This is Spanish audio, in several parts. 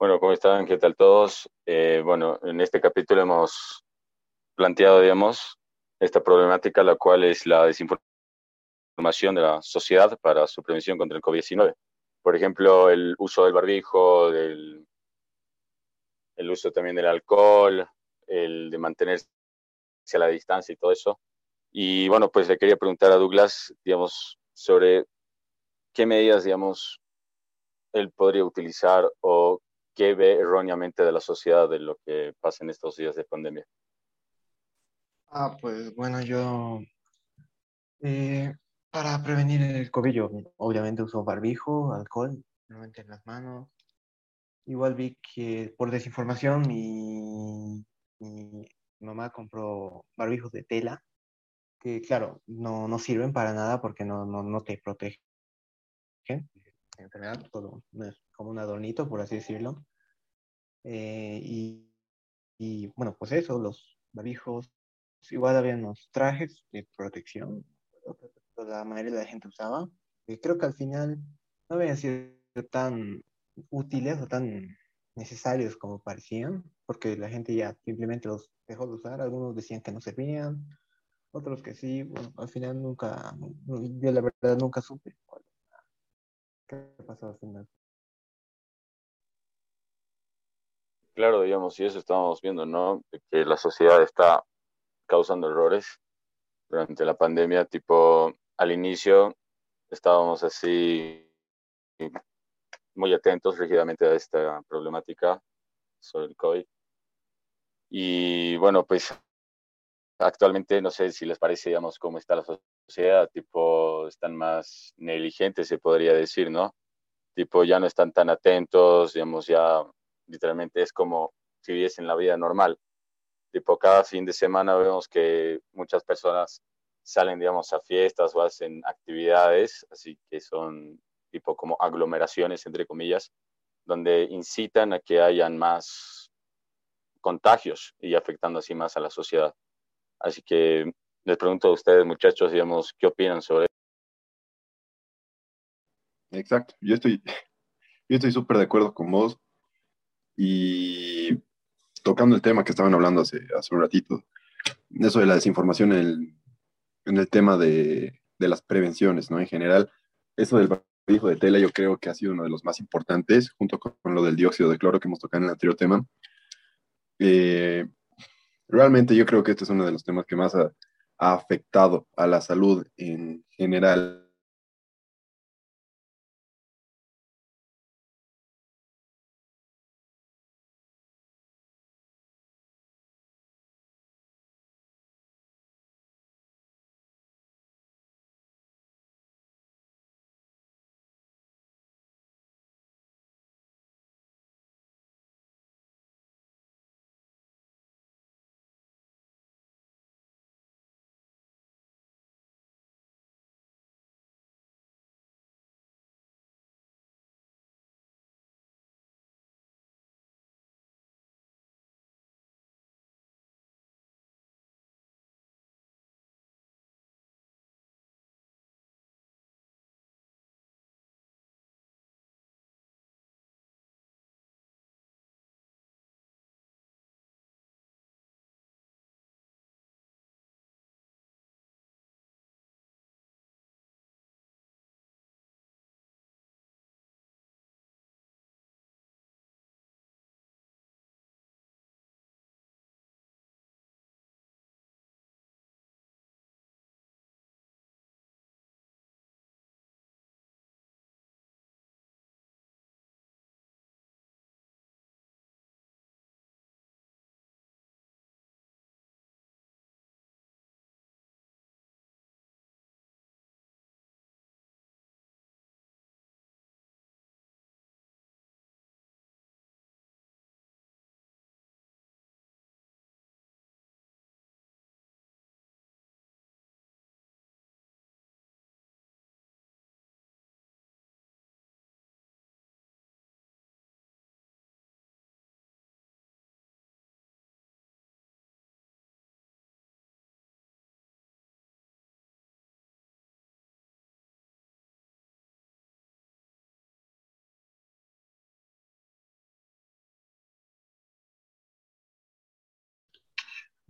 Bueno, ¿cómo están? ¿Qué tal todos? Eh, bueno, en este capítulo hemos planteado, digamos, esta problemática, la cual es la desinformación de la sociedad para su prevención contra el COVID-19. Por ejemplo, el uso del barbijo, del, el uso también del alcohol, el de mantenerse a la distancia y todo eso. Y bueno, pues le quería preguntar a Douglas, digamos, sobre qué medidas, digamos, él podría utilizar o qué ve erróneamente de la sociedad de lo que pasa en estos días de pandemia? Ah, pues bueno, yo eh, para prevenir el COVID, obviamente uso barbijo, alcohol, normalmente en las manos. Igual vi que por desinformación mi, mi mamá compró barbijos de tela, que claro, no, no sirven para nada porque no, no, no te protegen enfermedad, todo como un adornito, por así decirlo. Eh, y, y, bueno, pues eso, los barbijos, igual había unos trajes de protección, la mayoría de la gente usaba. Creo que al final no habían sido tan útiles o tan necesarios como parecían, porque la gente ya simplemente los dejó de usar, algunos decían que no servían, otros que sí, bueno, al final nunca, yo la verdad nunca supe qué pasó al final. Claro, digamos, y eso estamos viendo, ¿no? Que la sociedad está causando errores durante la pandemia, tipo, al inicio estábamos así muy atentos rígidamente a esta problemática sobre el COVID. Y bueno, pues actualmente no sé si les parece, digamos, cómo está la sociedad, tipo, están más negligentes, se podría decir, ¿no? Tipo, ya no están tan atentos, digamos, ya literalmente es como si viviesen la vida normal. Tipo, cada fin de semana vemos que muchas personas salen, digamos, a fiestas o hacen actividades, así que son tipo como aglomeraciones, entre comillas, donde incitan a que hayan más contagios y afectando así más a la sociedad. Así que les pregunto a ustedes, muchachos, digamos, ¿qué opinan sobre? Exacto, yo estoy, yo estoy súper de acuerdo con vos. Y tocando el tema que estaban hablando hace, hace un ratito, eso de la desinformación en el, en el tema de, de, las prevenciones, ¿no? En general, eso del barbijo de tela yo creo que ha sido uno de los más importantes, junto con, lo del dióxido de cloro que hemos tocado en el anterior tema. Eh, realmente yo creo que este es uno de los temas que más ha, ha afectado a la salud en general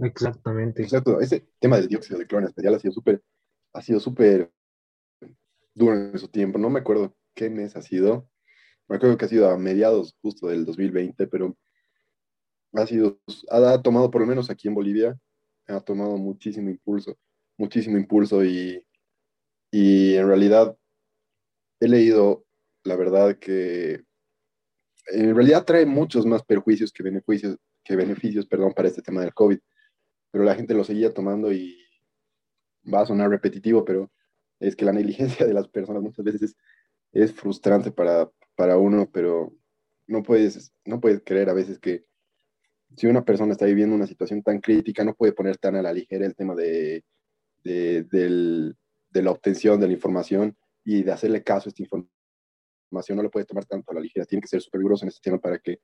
Exactamente. Exacto, ese tema del dióxido de cloro en especial ha sido súper, ha sido súper duro en su tiempo. No me acuerdo qué mes ha sido. Me acuerdo que ha sido a mediados justo del 2020, pero ha sido, ha tomado por lo menos aquí en Bolivia, ha tomado muchísimo impulso, muchísimo impulso y, y en realidad he leído, la verdad, que en realidad trae muchos más perjuicios que beneficios, que beneficios perdón, para este tema del COVID pero la gente lo seguía tomando y va a sonar repetitivo, pero es que la negligencia de las personas muchas veces es, frustrante para, para uno, pero no puedes, no puedes creer a veces que si una persona está viviendo una situación tan crítica, no puede poner tan a la ligera el tema de, de, la obtención de la información y de hacerle caso a esta información, no lo puede tomar tanto a la ligera, tiene que ser súper riguroso en este tema para que,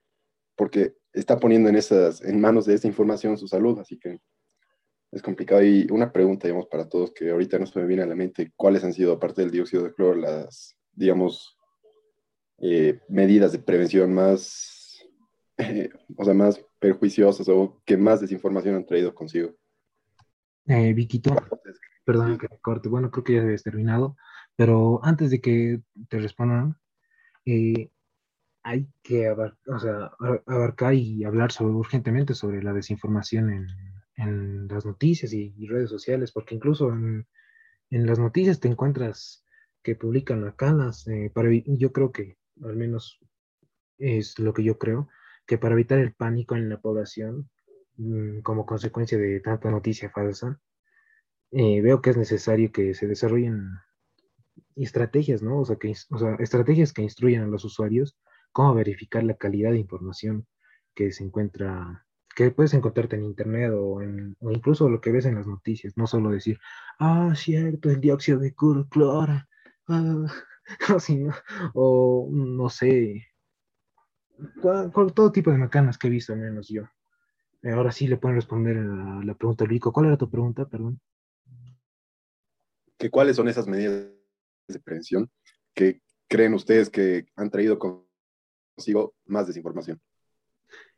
porque está poniendo en, esas, en manos de esa información su salud, así que es complicado. Y una pregunta, digamos, para todos que ahorita no se me viene a la mente, ¿cuáles han sido, aparte del dióxido de cloro, las, digamos, eh, medidas de prevención más, o sea, más perjuiciosas o que más desinformación han traído consigo? Eh, Viquito, perdón que te corte, bueno, creo que ya habías terminado, pero antes de que te respondan, eh, hay que abarcar y hablar sobre, urgentemente sobre la desinformación en, en las noticias y, redes sociales, porque incluso en, en, las noticias te encuentras que publican macanas, eh, para, yo creo que, al menos es lo que yo creo, que para evitar el pánico en la población, mm, como consecuencia de tanta noticia falsa, eh, veo que es necesario que se desarrollen estrategias, ¿no? O sea, que, o sea, estrategias que instruyan a los usuarios cómo verificar la calidad de información que se encuentra que puedes encontrarte en internet o, en, o incluso lo que ves en las noticias, no solo decir, ah, cierto, el dióxido de cloro, ah, o no sé, todo tipo de macanas que he visto, al menos yo. Eh, ahora sí le pueden responder a la pregunta, Rico. ¿Cuál era tu pregunta, perdón? ¿Que ¿Cuáles son esas medidas de prevención que creen ustedes que han traído consigo más desinformación?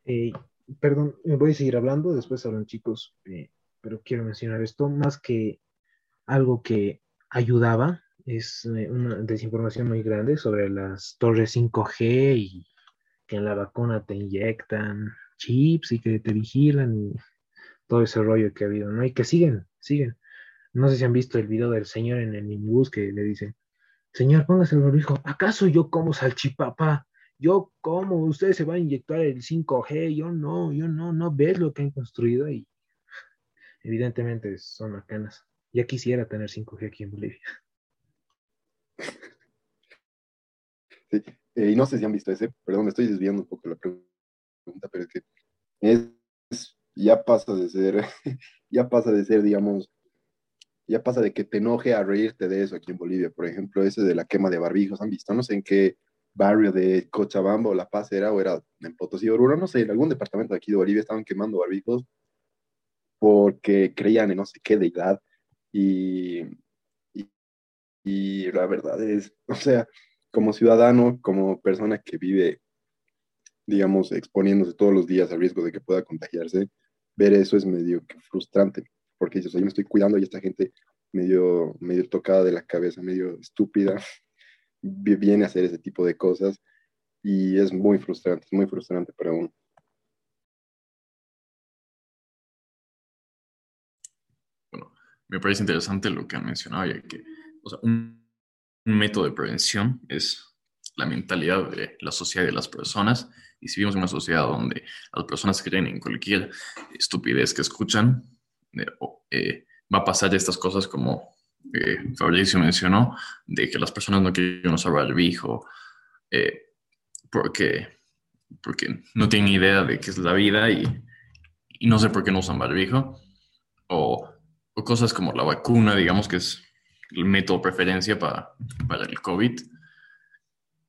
Eh, perdón, voy a seguir hablando, después hablan chicos, eh, pero quiero mencionar esto, más que algo que ayudaba, es eh, una desinformación muy grande sobre las torres 5G y que en la vacuna te inyectan chips y que te vigilan y todo ese rollo que ha habido, ¿no? Y que siguen, siguen. No sé si han visto el video del señor en el minibús que le dice, señor, póngase el barbijo, ¿acaso yo como salchipapa? Yo cómo, ustedes se van a inyectar el 5G, yo no, yo no, no ves lo que han construido y evidentemente son macanas. Ya quisiera tener 5G aquí en Bolivia. Sí, eh, y no sé si han visto ese, perdón, me estoy desviando un poco la pregunta, pero es que es, ya pasa de ser, ya pasa de ser, digamos, ya pasa de que te enoje a reírte de eso aquí en Bolivia, por ejemplo, ese de la quema de barbijos, han visto, no sé en qué barrio de Cochabamba o La Paz era, o era en Potosí, Oruro, no sé, en algún departamento de aquí de Bolivia estaban quemando barbijos porque creían en no sé qué deidad y, y, la verdad es, o sea, como ciudadano, como persona que vive, digamos, exponiéndose todos los días al riesgo de que pueda contagiarse, ver eso es medio frustrante, porque yo, yo me estoy cuidando y esta gente medio, medio tocada de la cabeza, medio estúpida, viene a hacer ese tipo de cosas y es muy frustrante, es muy frustrante para uno. Bueno, me parece interesante lo que han mencionado, ya que o sea, un, método de prevención es la mentalidad de la sociedad y de las personas. Y si vivimos en una sociedad donde las personas creen en cualquier estupidez que escuchan, eh, va a pasar estas cosas como eh, Fabricio mencionó, de que las personas no quieren usar barbijo eh, porque, porque no tienen idea de qué es la vida y, no sé por qué no usan barbijo. O, cosas como la vacuna, digamos que es el método preferencia para, para el COVID.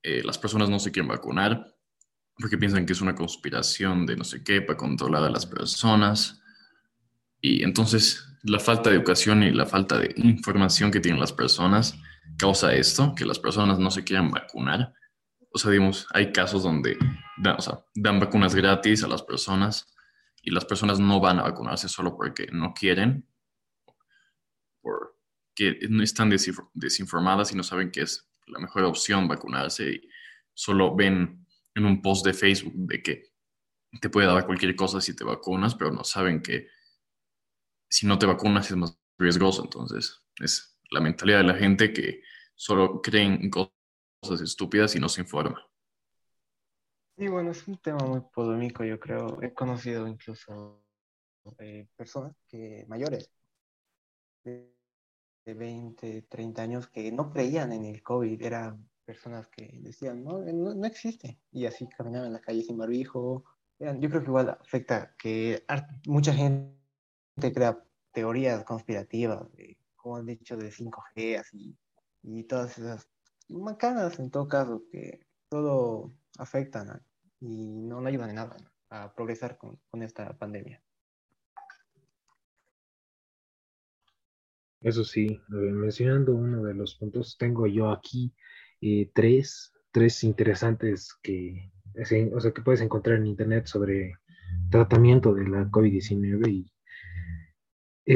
Eh, las personas no se quieren vacunar porque piensan que es una conspiración de no sé qué para controlar a las personas. Y entonces la falta de educación y la falta de información que tienen las personas causa esto, que las personas no se quieran vacunar. O sea, digamos, hay casos donde dan, vacunas gratis a las personas y las personas no van a vacunarse solo porque no quieren, porque no están desinformadas y no saben que es la mejor opción vacunarse y solo ven en un post de Facebook de que te puede dar cualquier cosa si te vacunas, pero no saben que si no te vacunas es más riesgoso. Entonces, es la mentalidad de la gente que solo creen cosas estúpidas y no se informa. Sí, bueno, es un tema muy polémico, yo creo. He conocido incluso eh, personas que mayores de, 20, 30 años que no creían en el COVID. Eran personas que decían, no, no, existe. Y así caminaban en la calle sin barbijo. yo creo que igual afecta que mucha gente crea teorías conspirativas, como han dicho, de 5G, así, y todas esas macanas en todo caso, que todo afectan y no, no ayudan en nada a progresar con, esta pandemia. Eso sí, mencionando uno de los puntos, tengo yo aquí eh, tres, tres interesantes que, o sea, que puedes encontrar en internet sobre tratamiento de la COVID-19 y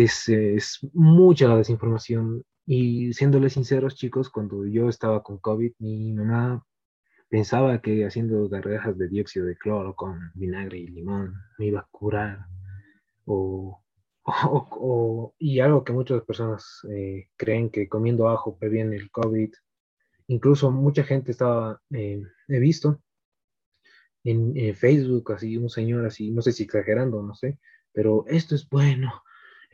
es, es, mucha la desinformación. Y siéndoles sinceros, chicos, cuando yo estaba con COVID, mi mamá Pensaba que haciendo garrajas de dióxido de cloro con vinagre y limón me iba a curar. O, y algo que muchas personas eh, creen que comiendo ajo previene el COVID. Incluso mucha gente estaba, eh, he visto en, Facebook, así un señor así, no sé si exagerando, no sé, pero esto es bueno,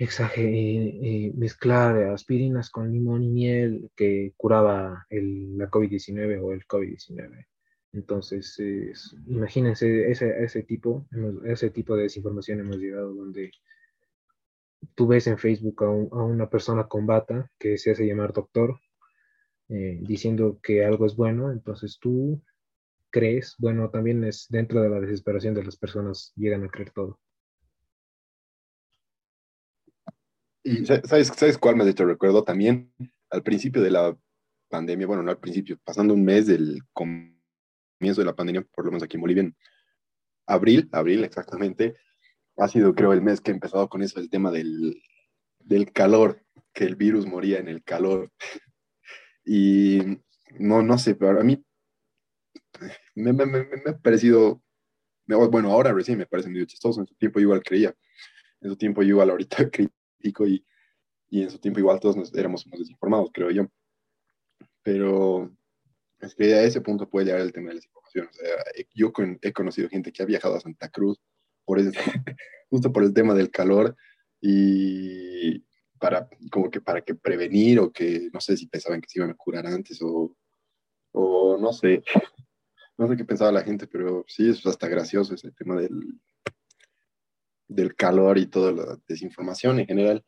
eh, mezclar aspirinas con limón y miel que curaba el, la COVID-19 o el COVID-19. Entonces, imagínense ese, ese, tipo, ese tipo de desinformación hemos llegado donde tú ves en Facebook a, una persona con bata que se hace llamar doctor, eh, diciendo que algo es bueno, entonces tú crees, bueno, también es dentro de la desesperación de las personas llegan a creer todo. ¿Sabes, ¿sabes cuál me ha hecho recuerdo? También al principio de la pandemia, bueno, no al principio, pasando un mes del comienzo de la pandemia, por lo menos aquí en Bolivia, abril, abril exactamente, ha sido creo el mes que he empezado con eso, el tema del, del calor, que el virus moría en el calor. Y no, no sé, pero a mí me, me, me, me ha parecido, bueno, ahora recién me parece medio chistoso, en su tiempo igual creía, en su tiempo igual ahorita critico y, y en su tiempo igual todos nos, éramos más desinformados, creo yo. Pero es que a ese punto puede llegar el tema de las informaciones. yo he conocido gente que ha viajado a Santa Cruz por justo por el tema del calor y para como que para que prevenir o que no sé si pensaban que se iban a curar antes o, o no sé, no sé qué pensaba la gente, pero sí, es hasta gracioso ese tema del, del calor y toda la desinformación en general.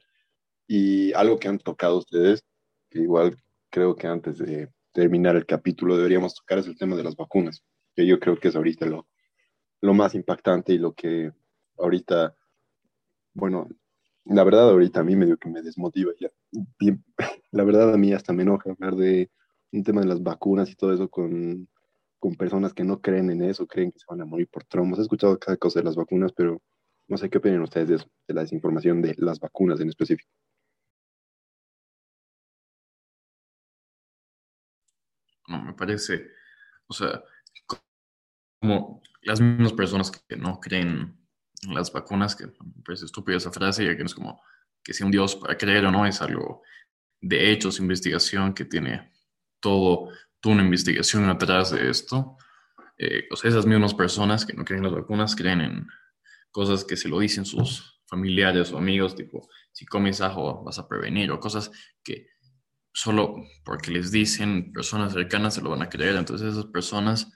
Y algo que han tocado ustedes, que igual creo que antes de terminar el capítulo deberíamos tocar es el tema de las vacunas, que yo creo que es ahorita lo, lo más impactante y lo que ahorita, bueno, la verdad ahorita a mí medio que me desmotiva ya. La verdad a mí hasta me enoja hablar de un tema de las vacunas y todo eso con, con personas que no creen en eso, creen que se van a morir por tromos. He escuchado cada cosa de las vacunas, pero no sé qué opinan ustedes de la desinformación de las vacunas en específico. No, me parece, o sea, como las mismas personas que no creen en las vacunas, que me parece estúpida esa frase, ya que no es como que sea un Dios para creer o no, es algo de hechos, investigación, que tiene todo, toda una investigación atrás de esto. Eh, o sea, esas mismas personas que no creen en las vacunas creen en cosas que se lo dicen sus familiares o amigos, tipo, si comes ajo vas a prevenir, o cosas que solo porque les dicen personas cercanas se lo van a creer. Entonces esas personas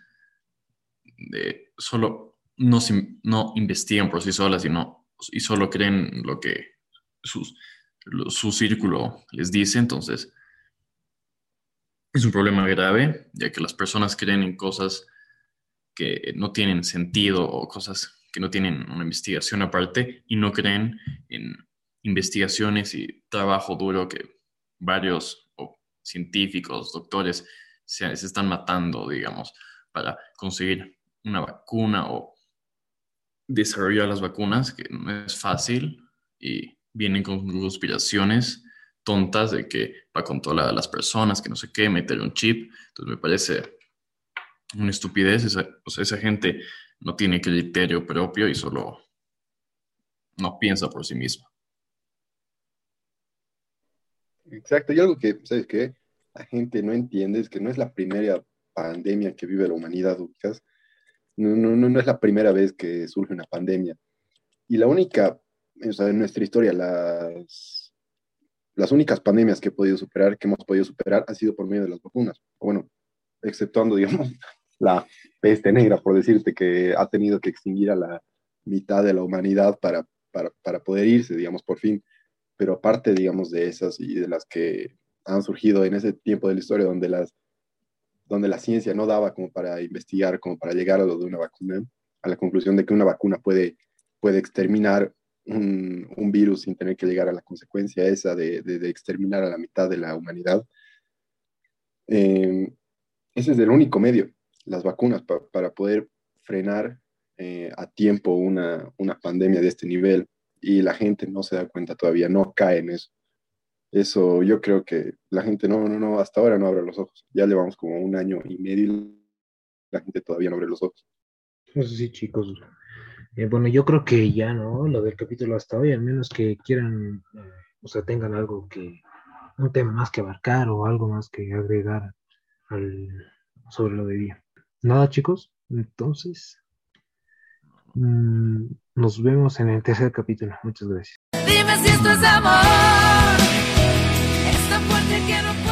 solo no, no investigan por sí solas sino, y solo creen lo que sus, su círculo les dice. Entonces es un problema grave, ya que las personas creen en cosas que no tienen sentido o cosas que no tienen una investigación aparte y no creen en investigaciones y trabajo duro que varios científicos, doctores, se, están matando, digamos, para conseguir una vacuna o desarrolla las vacunas, que no es fácil, y vienen con conspiraciones tontas de que va a controlar a las personas, que no sé qué, meter un chip. Entonces me parece una estupidez. Esa, o sea, esa gente no tiene criterio propio y solo no piensa por sí misma. Exacto, y algo que, ¿sabes qué? La gente no entiende es que no es la primera pandemia que vive la humanidad, Lucas. No, no, no, es la primera vez que surge una pandemia. Y la única, o sea, en nuestra historia, las, las únicas pandemias que he podido superar, que hemos podido superar, ha sido por medio de las vacunas. Bueno, exceptuando, digamos, la peste negra, por decirte, que ha tenido que extinguir a la mitad de la humanidad para, para, para poder irse, digamos, por fin. Pero aparte, digamos, de esas y de las que han surgido en ese tiempo de la historia donde las donde la ciencia no daba como para investigar, como para llegar a lo de una vacuna, a la conclusión de que una vacuna puede, puede exterminar un, un virus sin tener que llegar a la consecuencia esa de, de, exterminar a la mitad de la humanidad. Eh, ese es el único medio, las vacunas, para poder frenar eh, a tiempo una, una pandemia de este nivel. Y la gente no se da cuenta todavía, no cae en eso. Eso yo creo que la gente no, no, no, hasta ahora no abre los ojos. Ya llevamos como un año y medio y la gente todavía no abre los ojos. Eso sí, chicos. Eh, bueno, yo creo que ya, ¿no? Lo del capítulo hasta hoy, al menos que quieran, eh, o sea, tengan algo que, un tema más que abarcar o algo más que agregar al, sobre lo de día. Nada, chicos. Entonces, mm, nos vemos en el tercer capítulo. Muchas gracias. Dime si esto es amor. Esta fuerte.